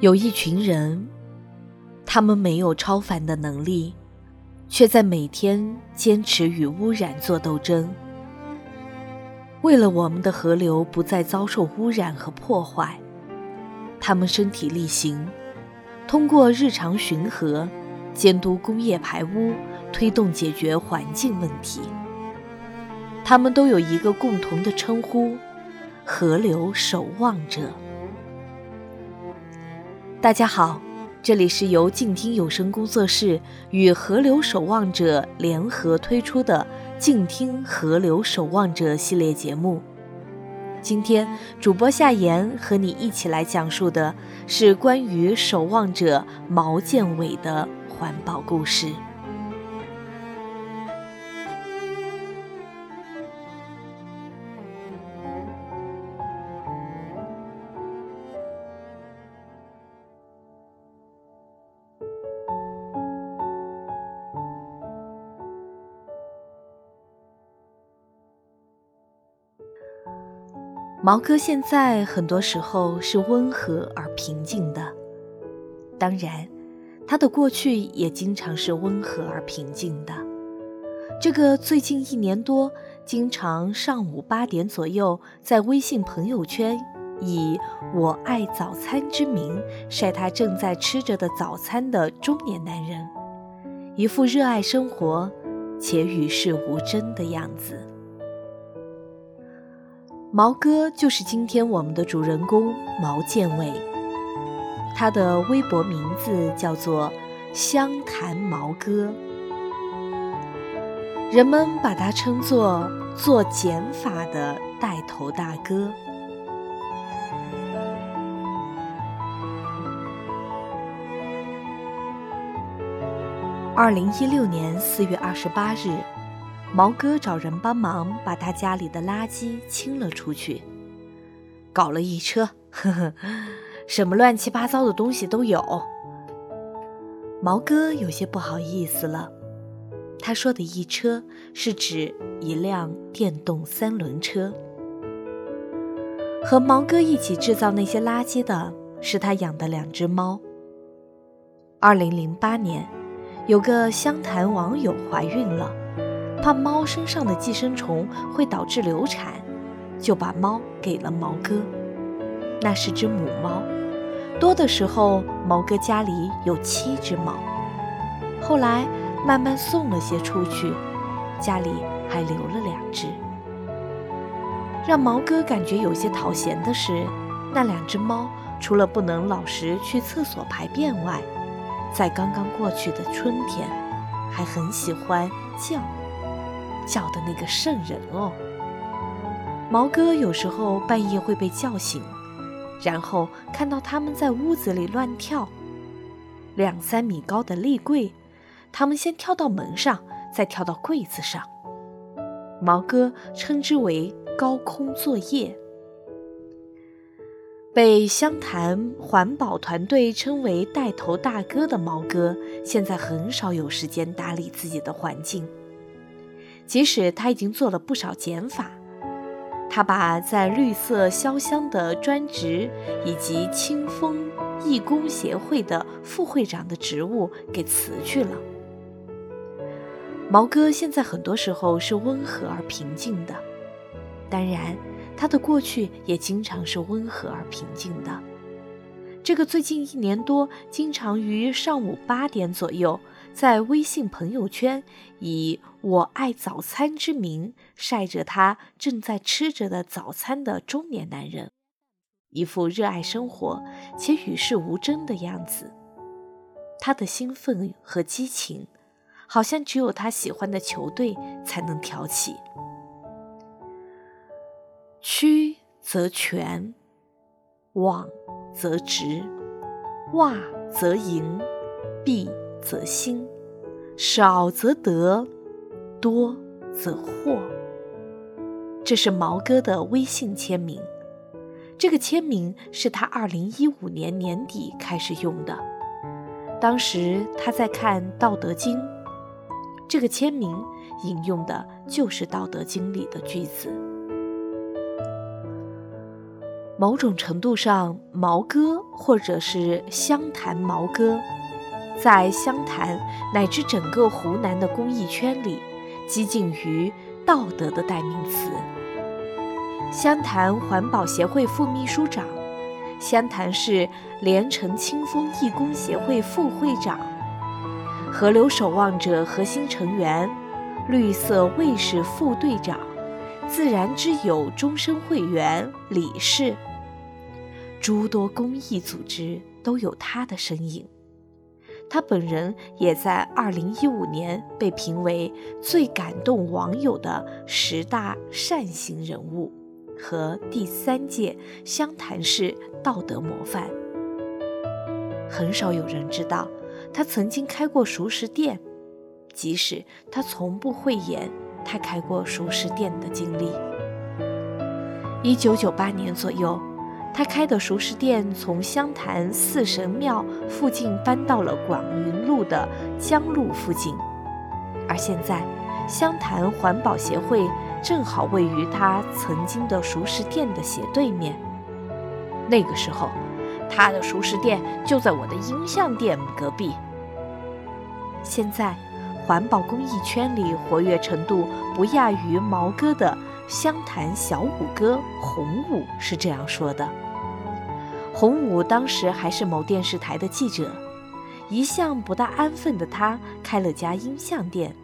有一群人，他们没有超凡的能力，却在每天坚持与污染做斗争。为了我们的河流不再遭受污染和破坏，他们身体力行，通过日常巡河、监督工业排污，推动解决环境问题。他们都有一个共同的称呼：河流守望者。大家好，这里是由静听有声工作室与河流守望者联合推出的《静听河流守望者》系列节目。今天，主播夏言和你一起来讲述的是关于守望者毛建伟的环保故事。毛哥现在很多时候是温和而平静的，当然，他的过去也经常是温和而平静的。这个最近一年多，经常上午八点左右在微信朋友圈以“我爱早餐”之名晒他正在吃着的早餐的中年男人，一副热爱生活且与世无争的样子。毛哥就是今天我们的主人公毛建伟，他的微博名字叫做“湘潭毛哥”，人们把他称作做减法的带头大哥。二零一六年四月二十八日。毛哥找人帮忙把他家里的垃圾清了出去，搞了一车，呵呵，什么乱七八糟的东西都有。毛哥有些不好意思了，他说的一车是指一辆电动三轮车。和毛哥一起制造那些垃圾的是他养的两只猫。二零零八年，有个湘潭网友怀孕了。怕猫身上的寄生虫会导致流产，就把猫给了毛哥。那是只母猫，多的时候毛哥家里有七只猫。后来慢慢送了些出去，家里还留了两只。让毛哥感觉有些讨嫌的是，那两只猫除了不能老实去厕所排便外，在刚刚过去的春天，还很喜欢叫。叫的那个圣人哦！毛哥有时候半夜会被叫醒，然后看到他们在屋子里乱跳，两三米高的立柜，他们先跳到门上，再跳到柜子上。毛哥称之为“高空作业”。被湘潭环保团队称为“带头大哥”的毛哥，现在很少有时间打理自己的环境。即使他已经做了不少减法，他把在绿色潇湘的专职以及清风义工协会的副会长的职务给辞去了。毛哥现在很多时候是温和而平静的，当然，他的过去也经常是温和而平静的。这个最近一年多，经常于上午八点左右。在微信朋友圈以“我爱早餐”之名晒着他正在吃着的早餐的中年男人，一副热爱生活且与世无争的样子。他的兴奋和激情，好像只有他喜欢的球队才能挑起。曲则全，枉则直，袜则盈，敝。则兴，少则得，多则祸。这是毛哥的微信签名。这个签名是他二零一五年年底开始用的。当时他在看《道德经》，这个签名引用的就是《道德经》里的句子。某种程度上，毛哥或者是湘潭毛哥，在湘潭乃至整个湖南的公益圈里，几近于道德的代名词。湘潭环保协会副秘书长，湘潭市连城清风义工协会副会长，河流守望者核心成员，绿色卫士副队长，自然之友终身会员理事。诸多公益组织都有他的身影，他本人也在2015年被评为最感动网友的十大善行人物和第三届湘潭市道德模范。很少有人知道他曾经开过熟食店，即使他从不讳言他开过熟食店的经历。1998年左右。他开的熟食店从湘潭四神庙附近搬到了广云路的江路附近，而现在，湘潭环保协会正好位于他曾经的熟食店的斜对面。那个时候，他的熟食店就在我的音像店隔壁。现在，环保公益圈里活跃程度不亚于毛哥的湘潭小五哥洪武是这样说的。洪武当时还是某电视台的记者，一向不大安分的他开了家音像店。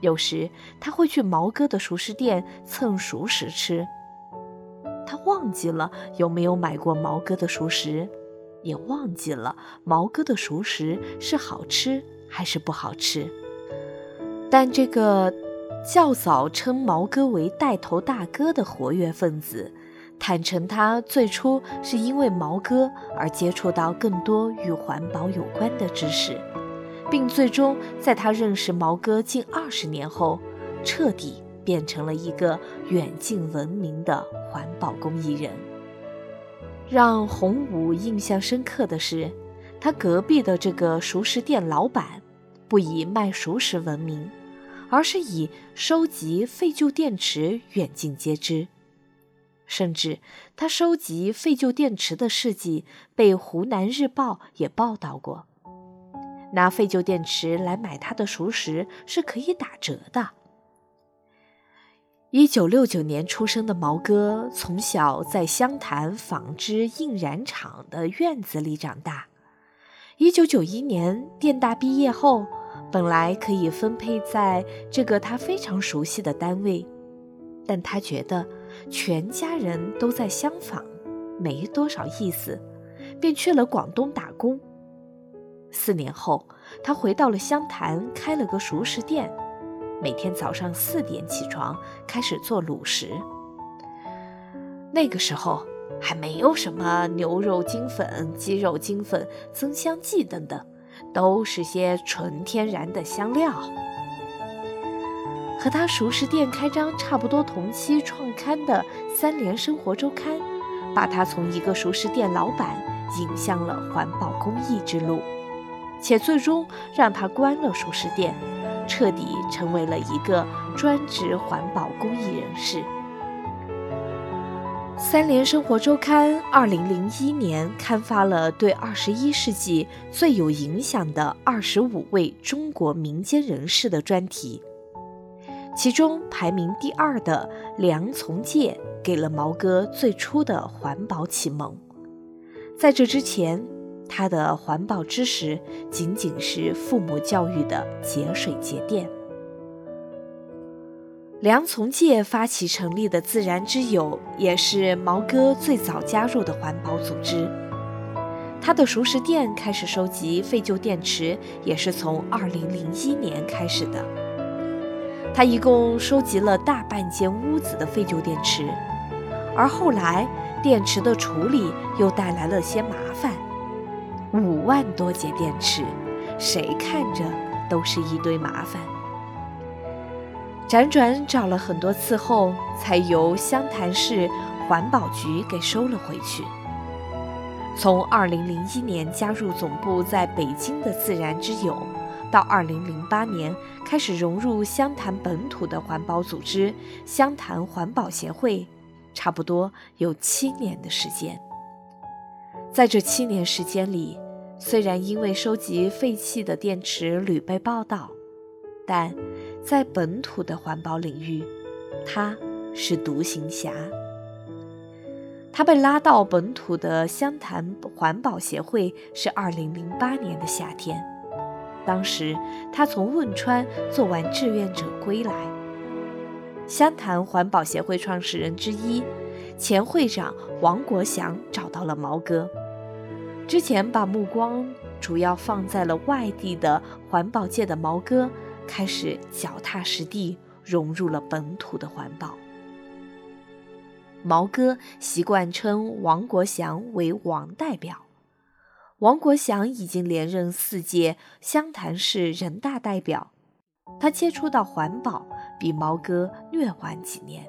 有时他会去毛哥的熟食店蹭熟食吃。他忘记了有没有买过毛哥的熟食，也忘记了毛哥的熟食是好吃还是不好吃。但这个较早称毛哥为带头大哥的活跃分子。坦诚，他最初是因为毛哥而接触到更多与环保有关的知识，并最终在他认识毛哥近二十年后，彻底变成了一个远近闻名的环保公益人。让洪武印象深刻的是，他隔壁的这个熟食店老板，不以卖熟食闻名，而是以收集废旧电池远近皆知。甚至，他收集废旧电池的事迹被湖南日报也报道过。拿废旧电池来买他的熟食是可以打折的。一九六九年出生的毛哥，从小在湘潭纺织印染厂的院子里长大。一九九一年电大毕业后，本来可以分配在这个他非常熟悉的单位，但他觉得。全家人都在相仿，没多少意思，便去了广东打工。四年后，他回到了湘潭，开了个熟食店，每天早上四点起床，开始做卤食。那个时候还没有什么牛肉精粉、鸡肉精粉、增香剂等等，都是些纯天然的香料。和他熟食店开张差不多同期创刊的《三联生活周刊》，把他从一个熟食店老板引向了环保公益之路，且最终让他关了熟食店，彻底成为了一个专职环保公益人士。《三联生活周刊》二零零一年刊发了对二十一世纪最有影响的二十五位中国民间人士的专题。其中排名第二的梁从诫给了毛哥最初的环保启蒙。在这之前，他的环保知识仅仅是父母教育的节水节电。梁从诫发起成立的自然之友，也是毛哥最早加入的环保组织。他的熟食店开始收集废旧电池，也是从2001年开始的。他一共收集了大半间屋子的废旧电池，而后来电池的处理又带来了些麻烦。五万多节电池，谁看着都是一堆麻烦。辗转找了很多次后，才由湘潭市环保局给收了回去。从2001年加入总部在北京的自然之友。到二零零八年开始融入湘潭本土的环保组织湘潭环保协会，差不多有七年的时间。在这七年时间里，虽然因为收集废弃的电池屡被报道，但在本土的环保领域，他是独行侠。他被拉到本土的湘潭环保协会是二零零八年的夏天，当时他从汶川做完志愿者归来。湘潭环保协会创始人之一、前会长王国祥找到了毛哥，之前把目光主要放在了外地的环保界的毛哥，开始脚踏实地融入了本土的环保。毛哥习惯称王国祥为王代表。王国祥已经连任四届湘潭市人大代表，他接触到环保比毛哥略晚几年。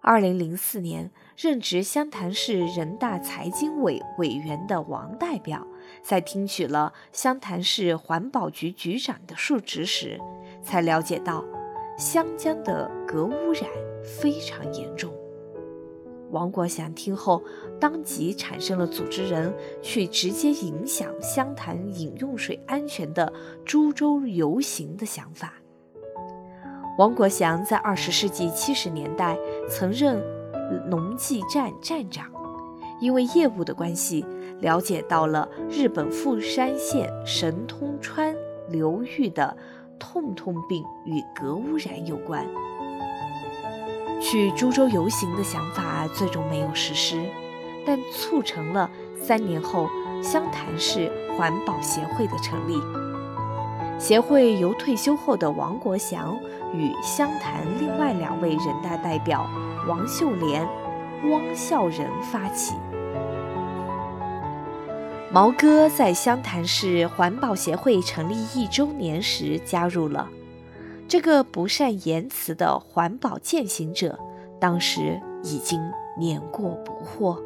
二零零四年，任职湘潭市人大财经委委员的王代表，在听取了湘潭市环保局局长的述职时，才了解到湘江的镉污染非常严重。王国祥听后，当即产生了组织人去直接影响湘潭饮用水安全的株洲游行的想法。王国祥在二十世纪七十年代曾任农技站站长，因为业务的关系，了解到了日本富山县神通川流域的痛痛病与镉污染有关。去株洲游行的想法最终没有实施，但促成了三年后湘潭市环保协会的成立。协会由退休后的王国祥与湘潭另外两位人大代表王秀莲、汪孝仁发起。毛哥在湘潭市环保协会成立一周年时加入了。这个不善言辞的环保践行者，当时已经年过不惑。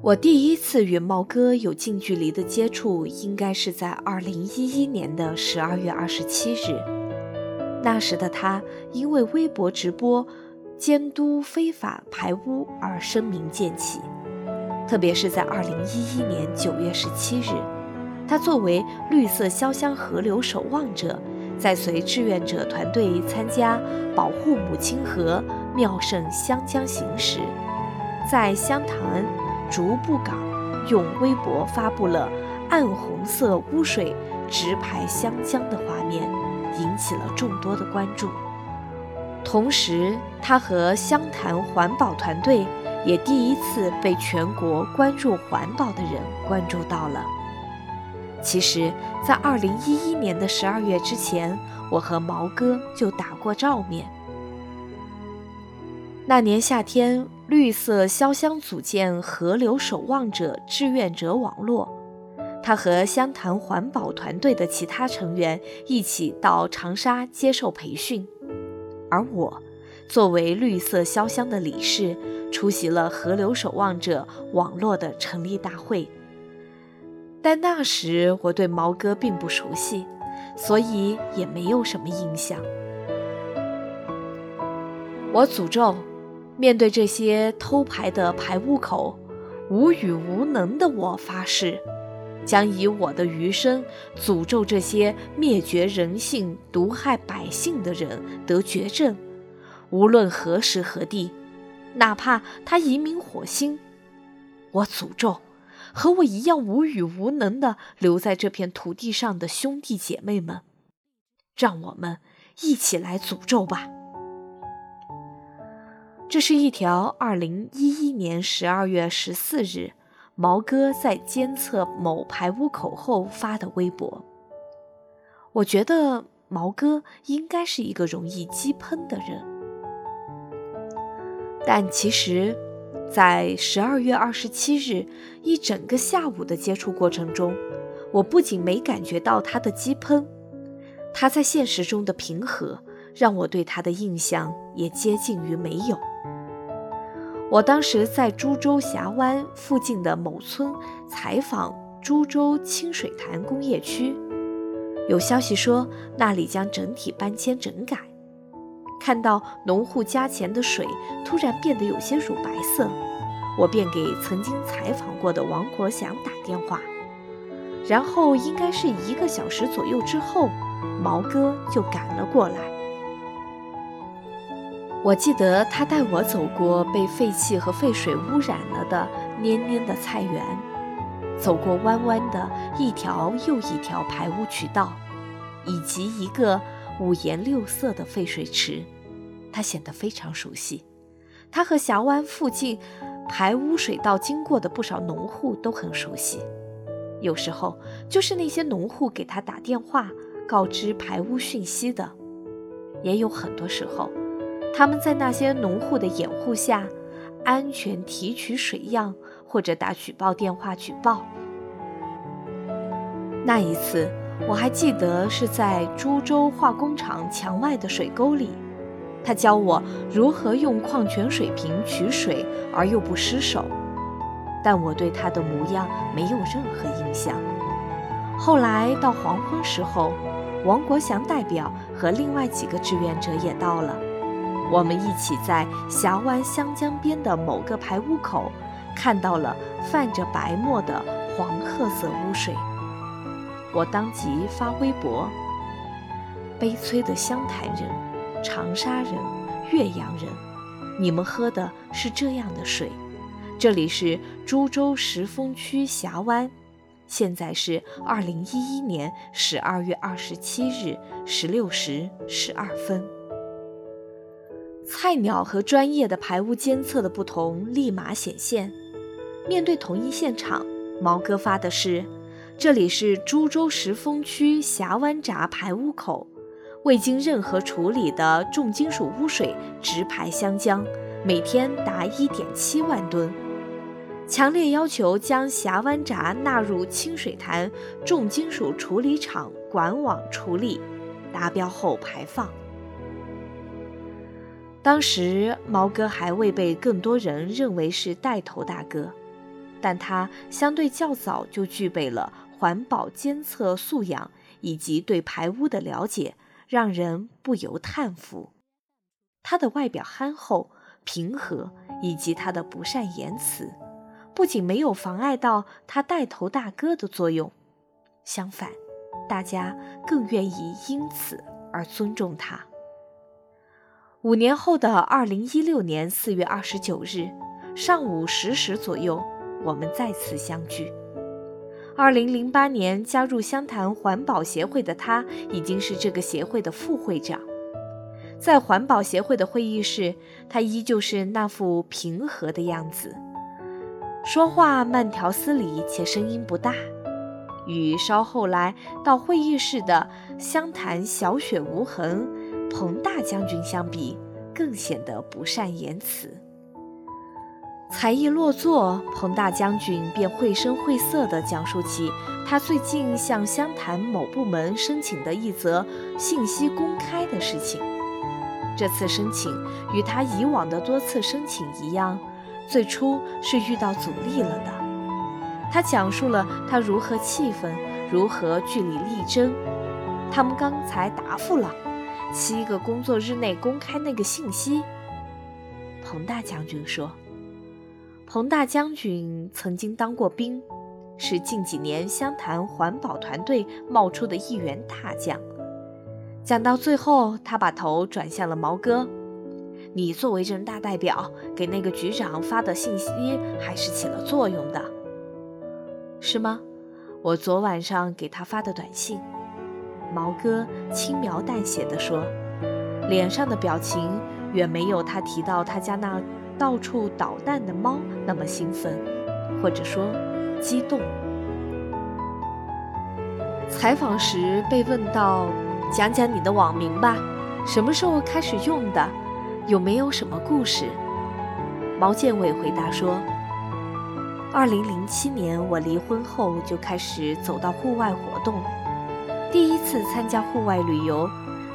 我第一次与毛哥有近距离的接触，应该是在二零一一年的十二月二十七日。那时的他因为微博直播监督非法排污而声名渐起，特别是在二零一一年九月十七日。他作为绿色潇湘河流守望者，在随志愿者团队参加保护母亲河妙胜湘江行时，在湘潭竹埠港用微博发布了暗红色污水直排湘江的画面，引起了众多的关注。同时，他和湘潭环保团队也第一次被全国关注环保的人关注到了。其实，在二零一一年的十二月之前，我和毛哥就打过照面。那年夏天，绿色潇湘组建河流守望者志愿者网络，他和湘潭环保团队的其他成员一起到长沙接受培训，而我作为绿色潇湘的理事，出席了河流守望者网络的成立大会。但那时我对毛哥并不熟悉，所以也没有什么印象。我诅咒，面对这些偷排的排污口，无语无能的我发誓，将以我的余生诅咒这些灭绝人性、毒害百姓的人得绝症，无论何时何地，哪怕他移民火星，我诅咒。和我一样无语无能的留在这片土地上的兄弟姐妹们，让我们一起来诅咒吧。这是一条二零一一年十二月十四日毛哥在监测某排污口后发的微博。我觉得毛哥应该是一个容易激喷的人，但其实。在十二月二十七日一整个下午的接触过程中，我不仅没感觉到他的激喷，他在现实中的平和，让我对他的印象也接近于没有。我当时在株洲峡湾附近的某村采访株洲清水潭工业区，有消息说那里将整体搬迁整改。看到农户家前的水突然变得有些乳白色，我便给曾经采访过的王国祥打电话。然后应该是一个小时左右之后，毛哥就赶了过来。我记得他带我走过被废气和废水污染了的蔫蔫的菜园，走过弯弯的一条又一条排污渠道，以及一个五颜六色的废水池，他显得非常熟悉。他和峡湾附近排污水道经过的不少农户都很熟悉，有时候就是那些农户给他打电话告知排污讯息的，也有很多时候。他们在那些农户的掩护下，安全提取水样或者打举报电话举报。那一次，我还记得是在株洲化工厂墙外的水沟里，他教我如何用矿泉水瓶取水而又不失手。但我对他的模样没有任何印象。后来到黄昏时候，王国祥代表和另外几个志愿者也到了。我们一起在峡湾湘江边的某个排污口，看到了泛着白沫的黄褐色污水。我当即发微博：“悲催的湘潭人、长沙人、岳阳人，你们喝的是这样的水。这里是株洲石峰区峡湾，现在是二零一一年十二月二十七日十六时十二分。”菜鸟和专业的排污监测的不同立马显现。面对同一现场，毛哥发的是：“这里是株洲石峰区峡湾闸排污口，未经任何处理的重金属污水直排湘江，每天达1.7万吨，强烈要求将峡湾闸纳入清水潭重金属处理厂管网处理，达标后排放。”当时毛哥还未被更多人认为是带头大哥，但他相对较早就具备了环保监测素养以及对排污的了解，让人不由叹服。他的外表憨厚平和，以及他的不善言辞，不仅没有妨碍到他带头大哥的作用，相反，大家更愿意因此而尊重他。五年后的二零一六年四月二十九日上午十时左右，我们再次相聚。二零零八年加入湘潭环保协会的他，已经是这个协会的副会长。在环保协会的会议室，他依旧是那副平和的样子，说话慢条斯理且声音不大，与稍后来到会议室的湘潭小雪无痕。彭大将军相比，更显得不善言辞。才一落座，彭大将军便绘声绘色地讲述起他最近向湘潭某部门申请的一则信息公开的事情。这次申请与他以往的多次申请一样，最初是遇到阻力了的。他讲述了他如何气愤，如何据理力争。他们刚才答复了。七个工作日内公开那个信息。彭大将军说：“彭大将军曾经当过兵，是近几年湘潭环保团队冒出的一员大将。”讲到最后，他把头转向了毛哥：“你作为人大代表，给那个局长发的信息还是起了作用的，是吗？我昨晚上给他发的短信。”毛哥轻描淡写地说，脸上的表情远没有他提到他家那到处捣蛋的猫那么兴奋，或者说激动。采访时被问到：“讲讲你的网名吧，什么时候开始用的？有没有什么故事？”毛建伟回答说：“二零零七年我离婚后就开始走到户外活动。”第一次参加户外旅游，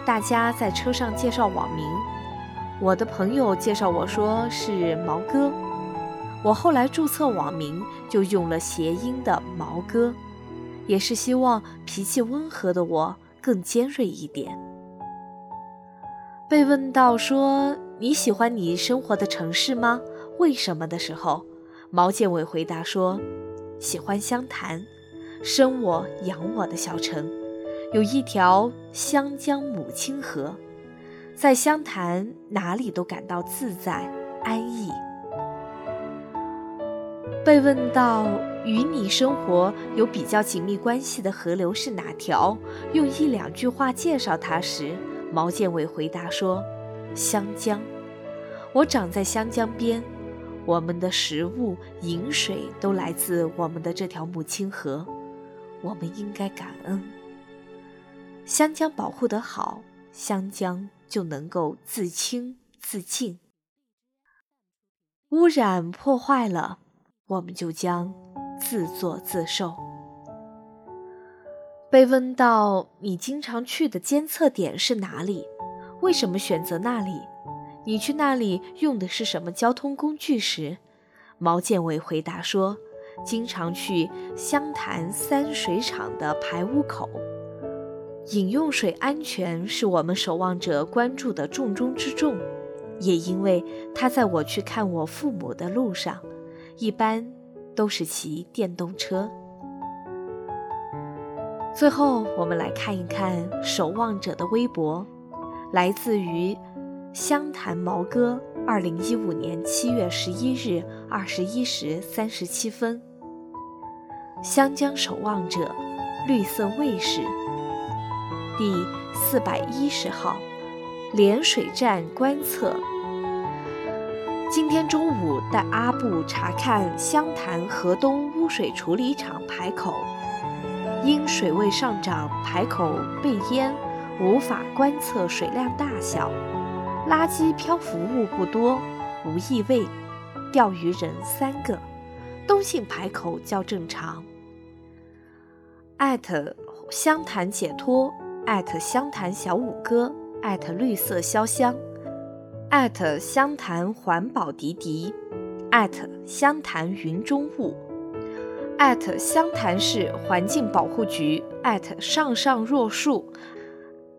大家在车上介绍网名，我的朋友介绍我说是毛哥，我后来注册网名就用了谐音的毛哥，也是希望脾气温和的我更尖锐一点。被问到说你喜欢你生活的城市吗？为什么？的时候，毛建伟回答说：“喜欢湘潭，生我养我的小城，有一条湘江母亲河，在湘潭哪里都感到自在安逸。”被问到与你生活有比较紧密关系的河流是哪条，用一两句话介绍它时，毛建伟回答说：“湘江，我长在湘江边，我们的食物、饮水都来自我们的这条母亲河，我们应该感恩。湘江保护得好，湘江就能够自清自净。污染破坏了，我们就将自作自受。”被问到你经常去的监测点是哪里，为什么选择那里，你去那里用的是什么交通工具时，毛建伟回答说：“经常去湘潭三水厂的排污口。饮用水安全是我们守望者关注的重中之重，也因为他在我去看我父母的路上，一般都是骑电动车。”最后，我们来看一看守望者的微博，来自于湘潭毛哥，二零一五年七月十一日二十一时三十七分。湘江守望者，绿色卫士，第四百一十号，涟水站观测。今天中午带阿布查看湘潭河东污水处理厂排口。因水位上涨，排口被淹，无法观测水量大小。垃圾漂浮物不多，无异味。钓鱼人三个，东信排口较正常。艾特湘潭解脱，艾特湘潭小五哥，艾特绿色潇湘，艾特湘潭环保迪迪，艾特湘潭云中雾。艾特湘潭市环境保护局，艾特上上若树，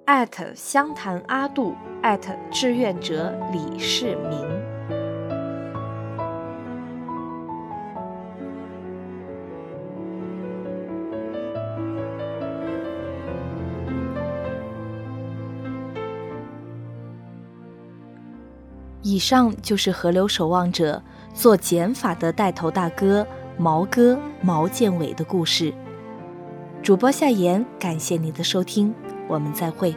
艾特湘潭阿杜，艾特志愿者李世民。以上就是河流守望者做减法的带头大哥。毛哥毛建伟的故事，主播夏言，感谢您的收听，我们再会。